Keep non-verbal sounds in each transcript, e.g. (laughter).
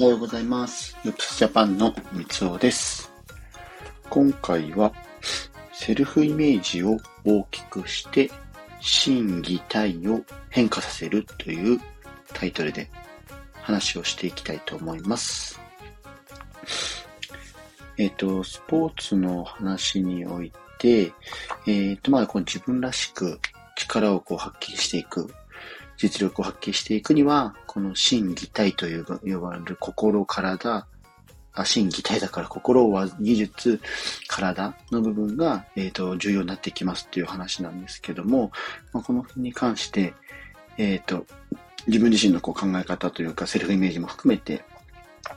おはようございます。ルプスジャパンの三つおです。今回は、セルフイメージを大きくして、心技体を変化させるというタイトルで話をしていきたいと思います。えっ、と、スポーツの話において、えっ、と、まあ、この自分らしく力をこう発揮していく実力を発揮していくには、この心技体という呼ばれる心、体、あ、心技体だから心は技術、体の部分が、えっ、と、重要になってきますっていう話なんですけども、まあ、この辺に関して、えっ、と、自分自身のこう考え方というか、セルフイメージも含めて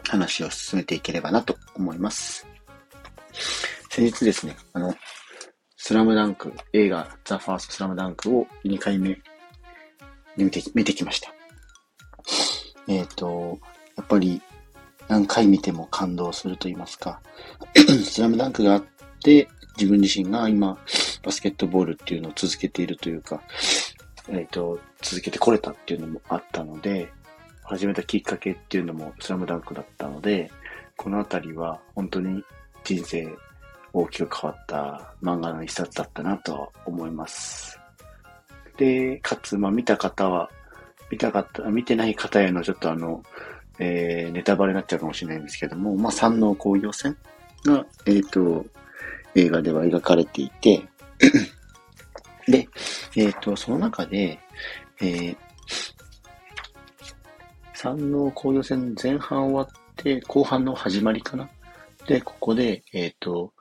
話を進めていければなと思います。先日ですね、あの、スラムダンク、映画、ザ・ファースト・スラムダンクを2回目で見て、見てきました。えっ、と、やっぱり何回見ても感動すると言いますか、(coughs) スラムダンクがあって、自分自身が今、バスケットボールっていうのを続けているというか、えっ、と、続けてこれたっていうのもあったので、始めたきっかけっていうのもスラムダンクだったので、このあたりは本当に人生大きく変わった漫画の一冊だったなとは思います。で、かつ、まあ、見た方は、見た方、見てない方へのちょっとあの、えー、ネタバレになっちゃうかもしれないんですけども、まあ、山王工業戦が、えっ、と、映画では描かれていて、で、えっ、と、その中で、えー、山王工業戦前半終わって、後半の始まりかな。で、ここで、えっ、と、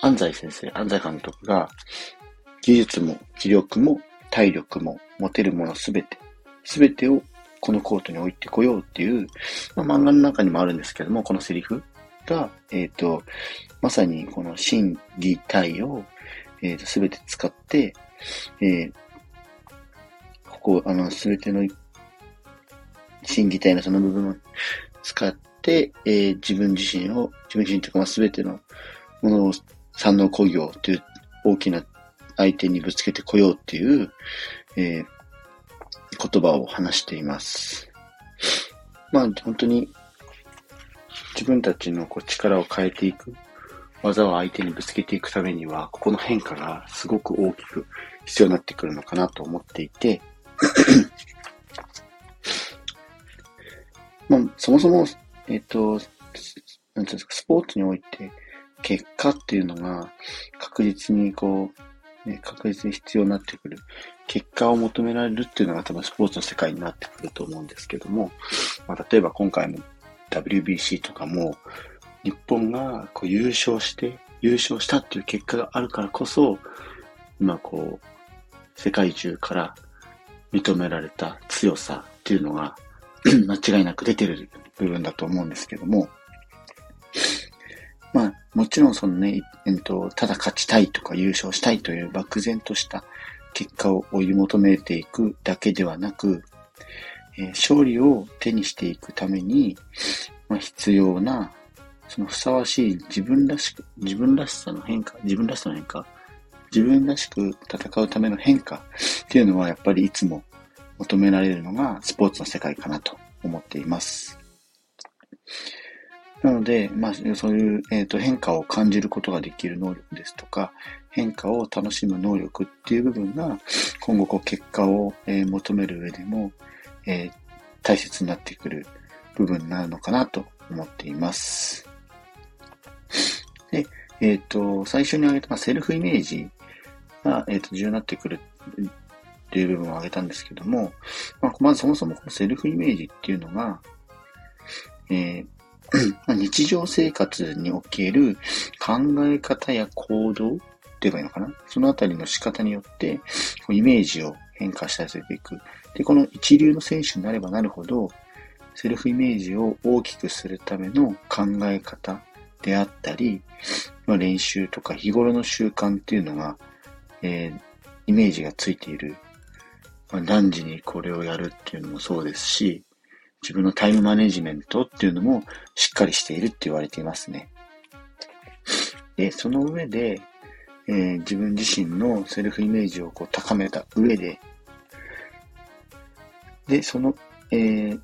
安西先生、安西監督が、技術も気力も体力も持てるものすべて、すべてをこのコートに置いてこようっていう、まあ、漫画の中にもあるんですけども、このセリフが、えっ、と、まさにこの心技体を、えっ、と、すべて使って、えーここ、あの、すべての心技体のその部分を使って、えー自分自身を、自分自身というか、まあ、すべてのものを山王工業という大きな相手にぶつけてこようっていう、えー言葉を話しています。まあ本当に自分たちのこう力を変えていく、技を相手にぶつけていくためには、ここの変化がすごく大きく必要になってくるのかなと思っていて、(coughs) まあそもそも、えっ、と、なんていうんですか、スポーツにおいて結果っていうのが確実にこう、ね、確実に必要になってくる。結果を求められるっていうのが多分スポーツの世界になってくると思うんですけども、まあ、例えば今回の WBC とかも、日本がこう優勝して、優勝したっていう結果があるからこそ、今こう、世界中から認められた強さっていうのが (clears throat) 間違いなく出てる部分だと思うんですけども、まあ、もちろんそのね、えっと、ただ勝ちたいとか優勝したいという漠然とした結果を追い求めていくだけではなく、えー勝利を手にしていくために、まあ、必要な、そのふさわしい自分らしく、自分らしさの変化、自分らしさの変化、自分らしく戦うための変化っていうのはやっぱりいつも求められるのがスポーツの世界かなと思っています。なので、まあ、そういう、えーと変化を感じることができる能力ですとか、変化を楽しむ能力っていう部分が、今後こう結果を、えー求める上でも、えー大切になってくる部分になるのかなと思っています。で、えっ、と、最初に挙げた、まあ、セルフイメージが、えーと重要になってくるっていう部分を挙げたんですけども、まあ、まずそもそもこのセルフイメージっていうのが、えー日常生活における考え方や行動って言えばいいのかな？そのあたりの仕方によって、こうイメージを変化させていく。で、この一流の選手になればなるほど、セルフイメージを大きくするための考え方であったり、まあ、練習とか日頃の習慣っていうのが、えーイメージがついている。まあ何時にこれをやるっていうのもそうですし、自分のタイムマネジメントっていうのもしっかりしているって言われていますね。で、その上で、えー自分自身のセルフイメージをこう高めた上で、で、その、えー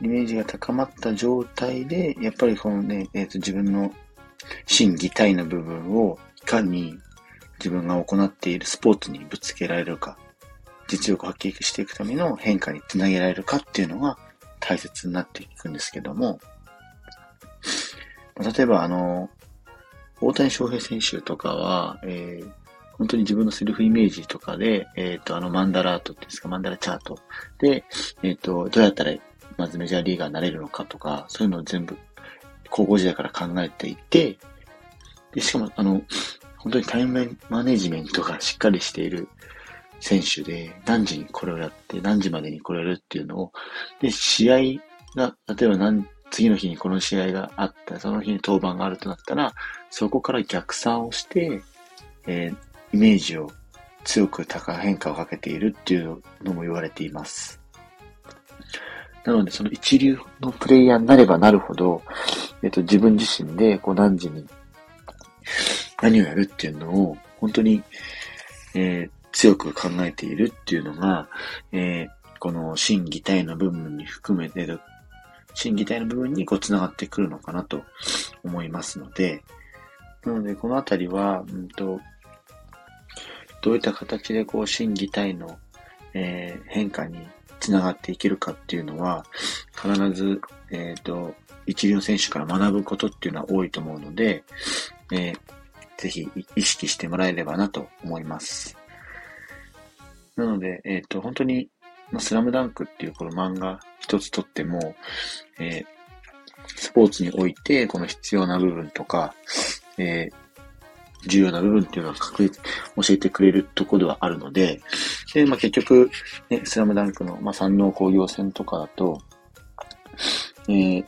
イメージが高まった状態で、やっぱりこのね、えっ、ー、と、自分の心技体の部分をいかに自分が行っているスポーツにぶつけられるか、実力を発揮していくための変化につなげられるかっていうのが大切になっていくんですけども、例えばあの、大谷翔平選手とかは、えー、本当に自分のセルフイメージとかで、えっ、ー、と、あのマンダラートっていうんですか、マンダラチャートで、えっ、ー、と、どうやったらまずメジャーリーガーになれるのかとか、そういうのを全部高校時代から考えていて、で、しかも、あの、本当にタイムマネジメントがしっかりしている選手で、何時にこれをやって、何時までにこれをやるっていうのを、で、試合が、例えば何、次の日にこの試合があった、その日に登板があるとなったら、そこから逆算をして、えー、イメージを強く高変化をかけているっていうのも言われています。なので、その一流のプレイヤーになればなるほど、えっと、自分自身で、こう、何時に、何をやるっていうのを、本当に、えー、強く考えているっていうのが、えー、この心技体の部分に含めてる、心技体の部分にこう繋がってくるのかなと思いますので、なので、このあたりは、うんと、どういった形でこう心技体の、えー、変化につながっていけるかっていうのは、必ず、えっ、ー、と、一流の選手から学ぶことっていうのは多いと思うので、えー、ぜひ意識してもらえればなと思います。なので、えっ、ー、と、本当に、まあ、スラムダンクっていうこの漫画一つとっても、えー、スポーツにおいて、この必要な部分とか、えー、重要な部分っていうのは確実教えてくれるところではあるので、で、まあ、結局、ね、スラムダンクの、まあ、山王工業戦とかだと、えー、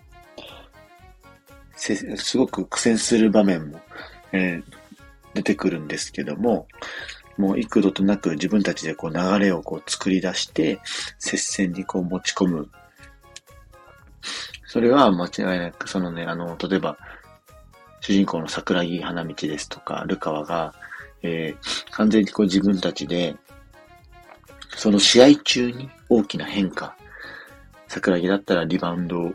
すごく苦戦する場面も、えー、出てくるんですけども、もう幾度となく自分たちでこう流れをこう作り出して、接戦にこう持ち込む。それは間違いなく、そのね、あの、例えば、主人公の桜木花道ですとか、ルカワが、えー、完全にこう自分たちで、その試合中に大きな変化、桜木だったらリバウンド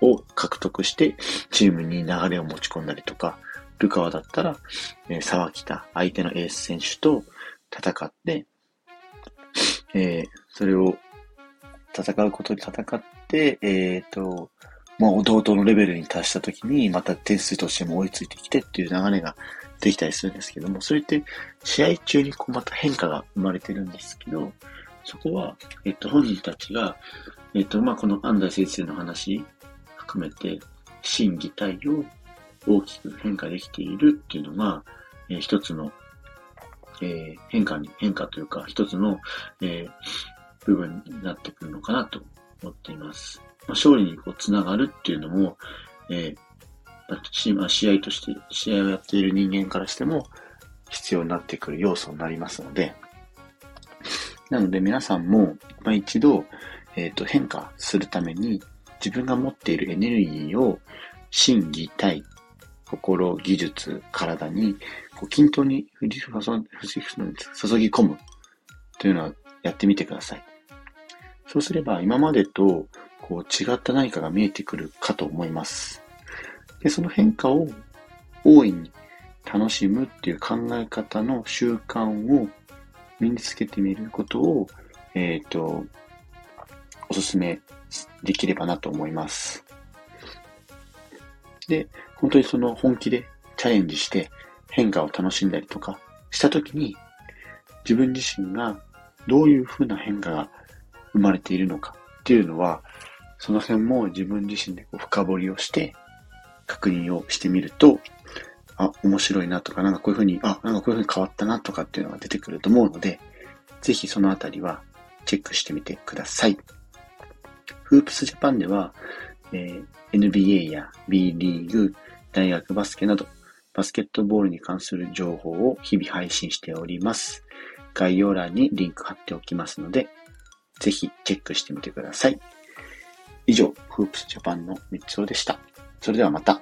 を獲得して、チームに流れを持ち込んだりとか、ルカワだったら、えー、沢北、相手のエース選手と戦って、えー、それを戦うことで戦って、えっ、ー、と、まあ、弟のレベルに達した時に、また点数としても追いついてきてっていう流れができたりするんですけども、それって試合中にこうまた変化が生まれてるんですけど、そこは、えっと、本人たちが、えっと、まあ、この安西先生の話含めて、心技体を大きく変化できているっていうのが、えー、一つの、えー、変化に、変化というか、一つの、えー、部分になってくるのかなと思っています。まあ、勝利にこう、つながるっていうのも、えー、まあ、試合として、試合をやっている人間からしても、必要になってくる要素になりますので、なので皆さんも、まあ、一度、えっ、ー、と、変化するために、自分が持っているエネルギーを、心技体、心、技術、体に、こう均等に注ぎ込むというのはやってみてください。そうすれば今までとこう違った何かが見えてくるかと思います。で、その変化を大いに楽しむっていう考え方の習慣を身につけてみることを、えっ、ー、と、お勧めできればなと思います。で、本当にその本気でチャレンジして変化を楽しんだりとかしたときに、自分自身がどういうふうな変化が生まれているのかっていうのは、その辺も自分自身でこう深掘りをして確認をしてみると、あ、面白いなとか、なんかこういうふうに、あ、なんかこういうふうに変わったなとかっていうのが出てくると思うので、ぜひそのあたりはチェックしてみてください。フープスジャパンでは、え、NBA や B リーグ、大学バスケなど、バスケットボールに関する情報を日々配信しております。概要欄にリンク貼っておきますので、ぜひチェックしてみてください。以上、フープスジャパンの三つおでした。それではまた。